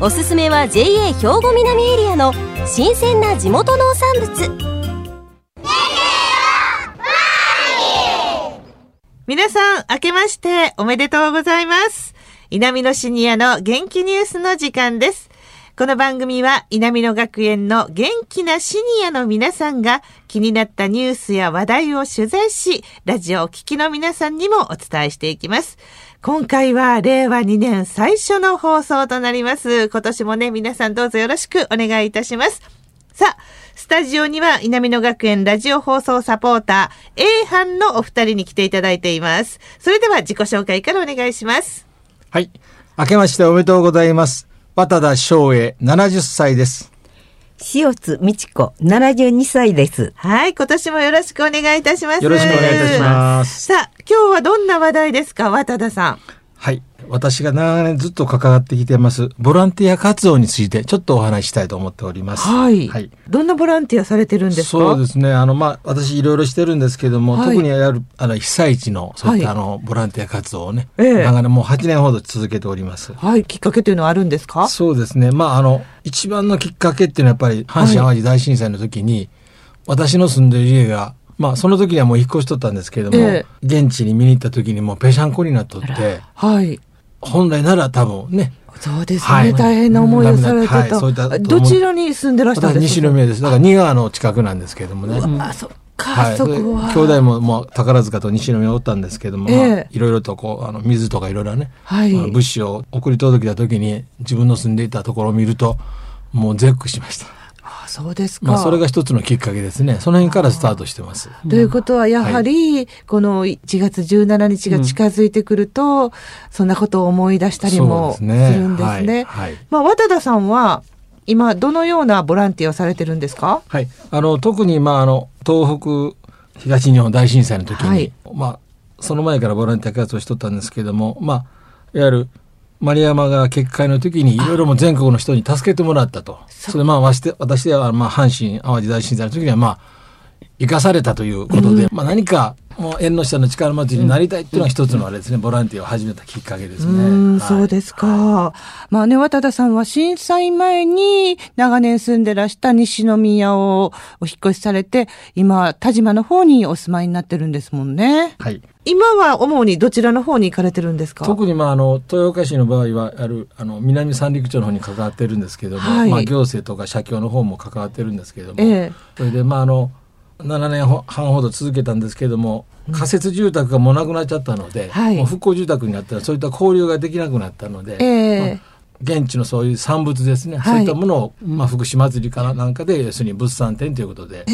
おすすめは JA 兵庫南エリアの新鮮な地元農産物。皆さん明けましておめでとうございます。南のシニアの元気ニュースの時間です。この番組は稲美野学園の元気なシニアの皆さんが気になったニュースや話題を取材し、ラジオを聴きの皆さんにもお伝えしていきます。今回は令和2年最初の放送となります。今年もね、皆さんどうぞよろしくお願いいたします。さあ、スタジオには稲美野学園ラジオ放送サポーター A 班のお二人に来ていただいています。それでは自己紹介からお願いします。はい。明けましておめでとうございます。渡田翔英、70歳です。塩津美智子、72歳です。はい、今年もよろしくお願いいたします。よろしくお願いいたします。さあ、今日はどんな話題ですか、渡田さん。はい。私が長年ずっと関わってきてます、ボランティア活動についてちょっとお話ししたいと思っております。はい。はい、どんなボランティアされてるんですか？そうですね。あの、まあ、私いろいろしてるんですけども、はい、特にやる、あの、被災地の、そういった、あの、ボランティア活動をね、ええ、長年もう8年ほど続けております。はい。きっかけというのはあるんですか？そうですね。まあ、あの、一番のきっかけっていうのはやっぱり、阪神淡路大震災の時に、私の住んでる家が、まあその時にはもう引っ越しとったんですけれども、ええ、現地に見に行った時にもうぺしゃんこになっとって、はい。本来なら多分ね。そうですね、はい、大変な思いをされてた。はい、どちらに住んでらしたんですか？西宮です。だから新川の近くなんですけれどもね。あ、そっか、はい、そこは。兄弟ももう宝塚と西宮おったんですけども、えー、まあ、いろいろとこう、あの、水とかいろいろね、はい、物資を送り届けた時に自分の住んでいたところを見ると、もう絶句しました。そうですか。まあ、それが一つのきっかけですね。その辺からスタートしてます。ということは、やはり、この1月17日が近づいてくると、うん、そんなことを思い出したりもするんですね。はいはい、まあ、渡田さんは、今、どのようなボランティアをされてるんですか？はい。あの、特に、まあ、あの、東北、東日本大震災の時に、はい、まあ、その前からボランティア活動しとったんですけれども、まあ、いわゆる、丸山が決壊の時にいろいろも全国の人に助けてもらったと。それでまあ私ではまあ阪神淡路大震災の時にはまあ生かされたということで、うん、まあ何かもう縁の下の力持ちになりたいっていうのは一つのあれですね、うん、ボランティアを始めたきっかけですね。はい、そうですか。はい、まあね、渡田さんは震災前に長年住んでらした西宮をお引越しされて、今、田島の方にお住まいになってるんですもんね。はい。今は主にどちらの方に行かれてるんですか？特にまああの豊岡市の場合はあるあの南三陸町の方に関わってるんですけども、はい、まあ行政とか社協の方も関わってるんですけども、ええ、それでまああの7年半ほど続けたんですけども、仮設住宅がもうなくなっちゃったので、はい、もう復興住宅になったらそういった交流ができなくなったので、えーまあ、現地のそういう産物ですね、はい、そういったものを、まあ、福祉祭りかなんかで、要するに物産展ということで、はい、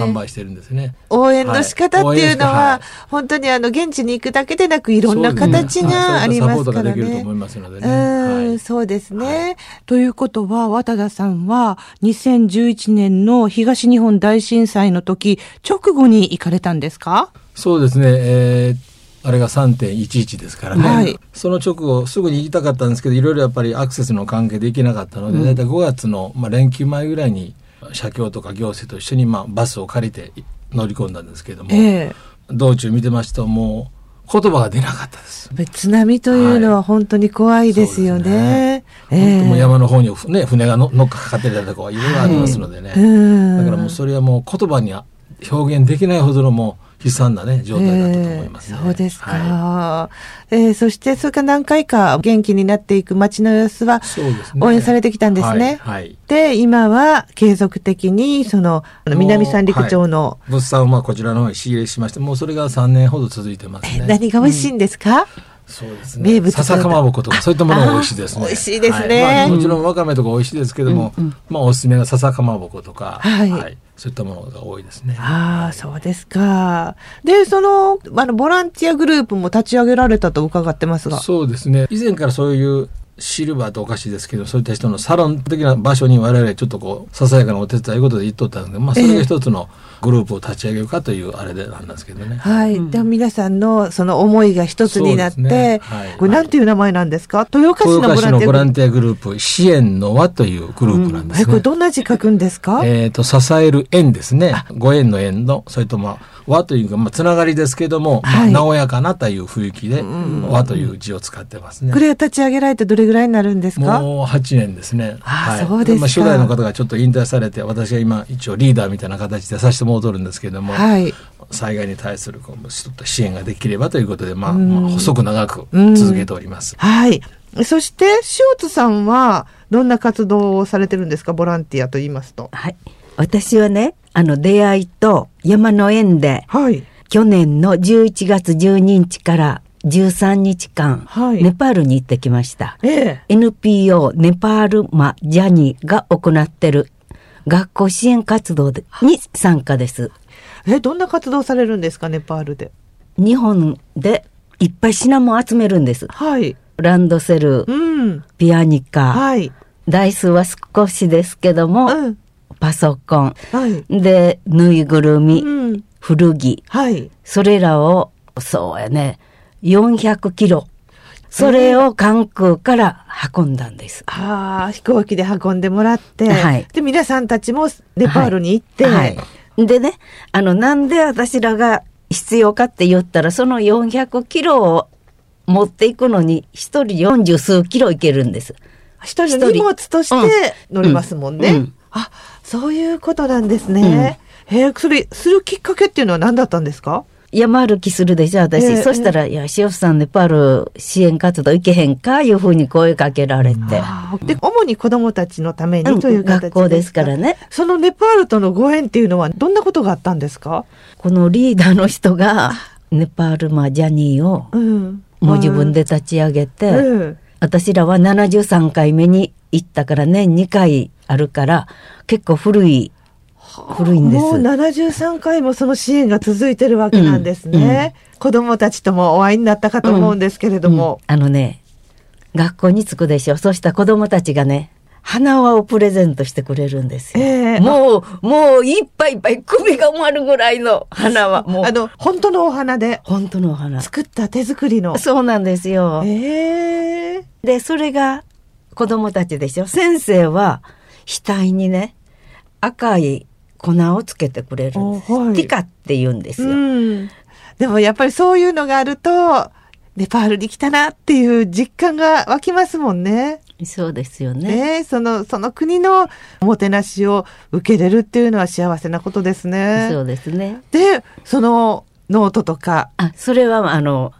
販売してるんですね。応援の仕方っていうのは、はい、本当にあの、現地に行くだけでなく、いろんな形がありますからね。そうですね。ということは、渡田さんは、2011年の東日本大震災の時、直後に行かれたんですか？そうですね。えーあれが3.11ですからね、はい、その直後すぐに行きたかったんですけどいろいろやっぱりアクセスの関係で行けなかったので、うん、大体5月の、まあ、連休前ぐらいに社協とか行政と一緒に、まあ、バスを借りて乗り込んだんですけども、えー、道中見てますともう言葉が出なかったです。津波というのは本当に怖いですよね。はい、ね。えー、も山の方に、ね、船が乗っかかってたとこはいろいろありますのでね、はい、だからもうそれはもう言葉には表現できないほどのもう悲惨なね、状態だったと思います、ね。えー、そうですか。はい、えー、そして、それから何回か元気になっていく街の様子は、応援されてきたんですね。はい、はい、で、今は継続的に、その、南三陸町の、はい、物産をまあこちらの方に仕入れしまして、もうそれが3年ほど続いてますね。何が美味しいんですか、うん。そうですね。名物笹かまぼことかそういったものが美味しいですね。美味しいですね。はい。まあ、もちろんわかめとか美味しいですけども、うんうん、まあおすすめが笹かまぼことか、はい、はい、そういったものが多いですね。ああ、そうですか。で、その、あの、ボランティアグループも立ち上げられたと伺ってますが。そうですね。以前からそういうシルバーとおかしいですけど、そういった人のサロン的な場所に我々ちょっとこう、ささやかなお手伝いことで言っとったので、まあ、それが一つのグループを立ち上げるかというあれでなんですけどね。はい。で、皆さんのその思いが一つになって、ね。はい、これなんていう名前なんですか？豊岡市のボランティアグループ、支援の輪というグループなんですね。うん、これどんな字書くんですか？えっ、ー、と、支える縁ですね。ご縁の縁の、それとまあ、和というか、まあ、つながりですけども、はい、まあ、和やかなという雰囲気で、和という字を使ってますね。これ立ち上げられてどれぐらいになるんですか？もう8年ですね。あ、はい、そうですまあ、初代の方がちょっと引退されて、私は今一応リーダーみたいな形でさせてもらうとるんですけども、はい、災害に対するこう支援ができればということで、まあ、まあ、細く長く続けております。はい。そして、塩津さんは、どんな活動をされてるんですか？ボランティアと言いますと。はい。私はね、あの、出会いと山の縁で、はい。去年の11月12日から13日間、はい、ネパールに行ってきました。ええ、NPO ネパールマジャニーが行ってる学校支援活動に参加です。え、どんな活動されるんですか、ネパールで？日本でいっぱい品物集めるんです。はい。ランドセル、うん、ピアニカ、はい。台数は少しですけども、うん、パソコン、はい、で、ぬいぐるみ、うん、古着、はい、それらを、そうやね、400キロ。それを関空から運んだんです。ああ、飛行機で運んでもらって、はい、で、皆さんたちもネパールに行って、はい、はい、でね、あの、なんで私らが必要かって言ったら、その400キロを持っていくのに、一人40数キロいけるんです。一人荷物として乗りますもんね。うんうん、あ、そういうことなんですね。うん、えー、それ、するきっかけっていうのは何だったんですか？山歩きするでしょ、私。えー、そしたら、いや、塩さんネパール支援活動行けへんか、いうふうに声かけられて。で、主に子供たちのためにという学校ですからね。そのネパールとのご縁っていうのは、どんなことがあったんですか？このリーダーの人が、ネパール、まあ、ジャニーを、もう自分で立ち上げて、うん、私らは73回目に行ったから年2回あるから、結構古い古いんです。もう73回もその支援が続いてるわけなんですね。うんうん、子供たちともお会いになったかと思うんですけれども。うん、あのね、学校に着くでしょ。そうした子供たちがね、花輪をプレゼントしてくれるんですよ。えー、もう、もういっぱいいっぱい首が埋まるぐらいの花輪。もう。あの、本当のお花で。本当のお花。作った手作りの。そうなんですよ。えー、で、それが子供たちでしょ。先生は額にね、赤い粉をつけてくれるんです。はい、ティカって言うんですよ、うん。でもやっぱりそういうのがあると、ネパールに来たなっていう実感が湧きますもんね。そうですよね。ねその、その国のおもてなしを受けれるっていうのは幸せなことですね。そうですね。で、そのノートとか。あ、それはあの、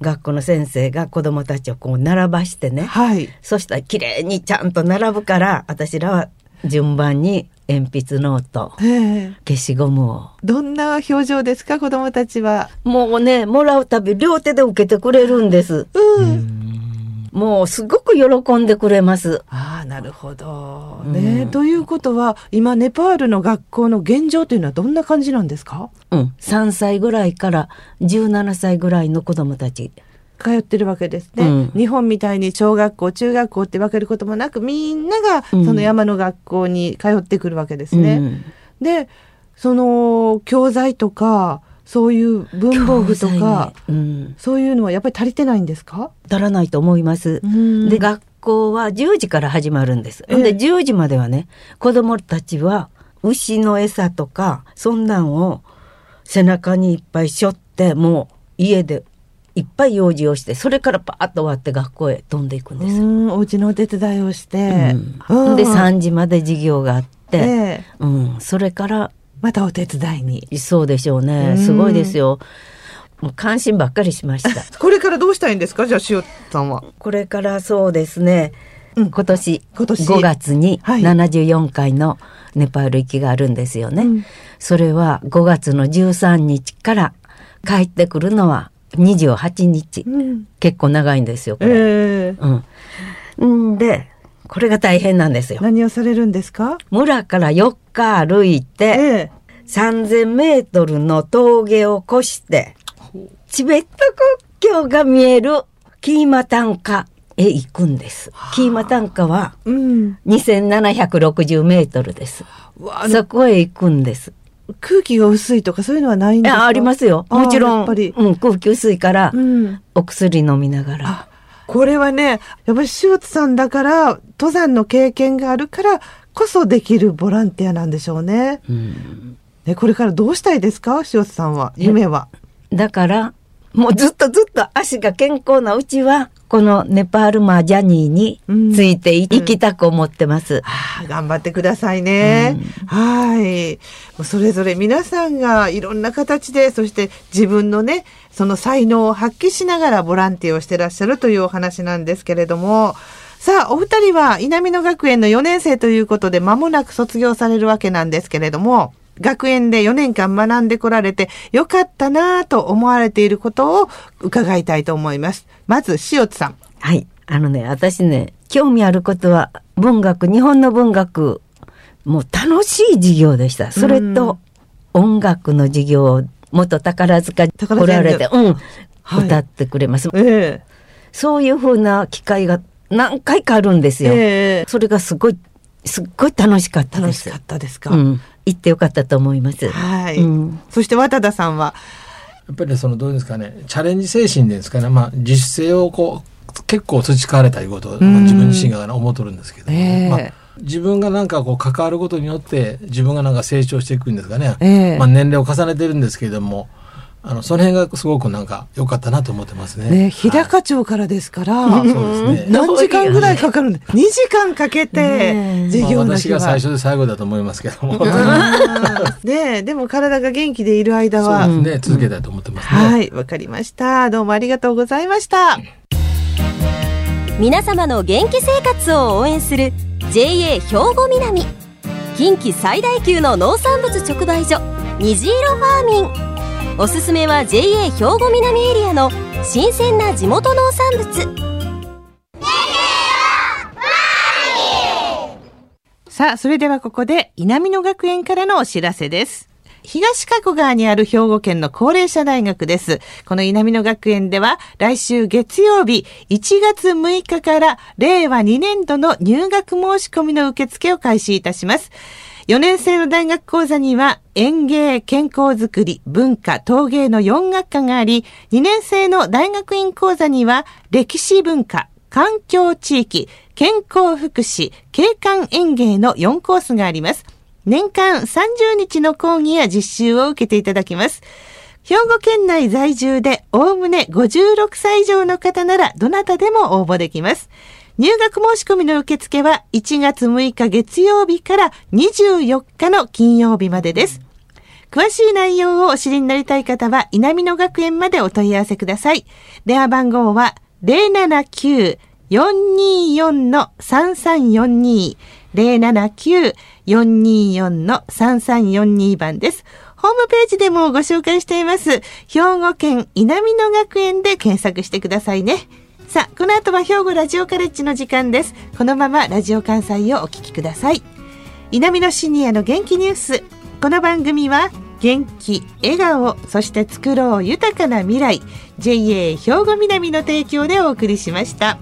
学校の先生が子供たちをこう並ばしてね。はい。そしたら綺麗にちゃんと並ぶから、私らは順番に鉛筆ノート、消しゴムを。どんな表情ですか、子供たちは。もうね、もらうたび両手で受けてくれるんです。うん。もうすごく喜んでくれます。ああ、なるほど。ね、うん、ということは、今ネパールの学校の現状というのはどんな感じなんですか？うん。3歳ぐらいから17歳ぐらいの子供たち。通ってるわけですね、うん、日本みたいに小学校中学校って分けることもなくみんながその山の学校に通ってくるわけですね。うん、でその教材とかそういう文房具とか、ね。うん、そういうのはやっぱり足りてないんですか？足らないと思います。で学校は10時から始まるんです。で10時まではね子供たちは牛の餌とかそんなんを背中にいっぱい背負ってもう家でいっぱい用事をしてそれからパーッと終わって学校へ飛んでいくんですお家のお手伝いをして、うん、で3時まで授業があって、えー、うん、それからまたお手伝いに。そうでしょうね。すごいですよ。もう関心ばっかりしました。これからどうしたいんですか？じゃあ塩さんは。これからそうですね、うん、今年今年。5月に74回のネパール行きがあるんですよね、はいそれは5月の13日から帰ってくるのは28日、うん、結構長いんですよこれ、え。ー、うん、でこれが大変なんですよ。何をされるんですか？村から4日歩いて、えー、3000メートルの峠を越してチベット国境が見えるキーマタンカへ行くんです。キーマ単価は2760メートルです。うん、そこへ行くんです。空気が薄いとかそういうのはないんですか？ありますよ。もちろん、うん、空気薄いから、お薬飲みながら。これはね、やっぱり塩津さんだから、登山の経験があるからこそできるボランティアなんでしょうね。うん、ねこれからどうしたいですか？塩津さんは、夢は。だから、もうずっとずっと足が健康なうちは、このネパールマージャニーについていきたく思ってます。うんうんはあ、頑張ってくださいね。うん、はい。それぞれ皆さんがいろんな形で、そして自分のね、その才能を発揮しながらボランティアをしてらっしゃるというお話なんですけれども、さあ、お二人は稲美野学園の4年生ということで間もなく卒業されるわけなんですけれども、学園で4年間学んでこられてよかったなと思われていることを伺いたいと思います。まず、塩津さん。はい。あのね、私ね、興味あることは文学、日本の文学、もう楽しい授業でした。それと音楽の授業元宝塚来られて、うん、はい、歌ってくれます。えー、そういうふうな機会が何回かあるんですよ。えー、それがすごい、すっごい楽しかったです。楽しかったですか。うん、行ってよかったと思います。はい。うん、そして渡田さんは？やっぱりそのどうですかね、チャレンジ精神ですかね、まあ自主性をこう結構培われたいうことを、まあ、自分自身が思っとるんですけど、えー、まあ自分がなんかこう関わることによって自分がなんか成長していくんですかね、えー、まあ、年齢を重ねてるんですけれどもあのその辺がすごくなんか良かったなと思ってますね。ね日高町からですから、はい、そうですね。何時間ぐらいかかるんで、2時間かけて授業の私が最初で最後だと思いますけども。ねでも体が元気でいる間は。そうですね、続けたいと思ってますね。はい、わかりました。どうもありがとうございました。皆様の元気生活を応援する JA 兵庫南近畿最大級の農産物直売所虹色ファーミンおすすめは JA 兵庫南エリアの新鮮な地元農産物さあそれではここで稲美野学園からのお知らせです東加古川にある兵庫県の高齢者大学です。この稲美野学園では来週月曜日1月6日から令和2年度の入学申し込みの受付を開始いたします。4年生の大学講座には園芸、健康づくり、文化、陶芸の4学科があり、2年生の大学院講座には歴史文化、環境地域、健康福祉、景観園芸の4コースがあります。年間30日の講義や実習を受けていただきます。兵庫県内在住でおおむね56歳以上の方ならどなたでも応募できます。入学申し込みの受付は1月6日月曜日から24日の金曜日までです。詳しい内容をお知りになりたい方は稲美野学園までお問い合わせください。電話番号は079-424-3342 079-424-3342番です。ホームページでもご紹介しています。兵庫県稲美野学園で検索してくださいね。さあ、この後は兵庫ラジオカレッジの時間です。このままラジオ関西をお聞きください。南のシニアの元気ニュース。この番組は元気、笑顔、そして作ろう豊かな未来。JA 兵庫南の提供でお送りしました。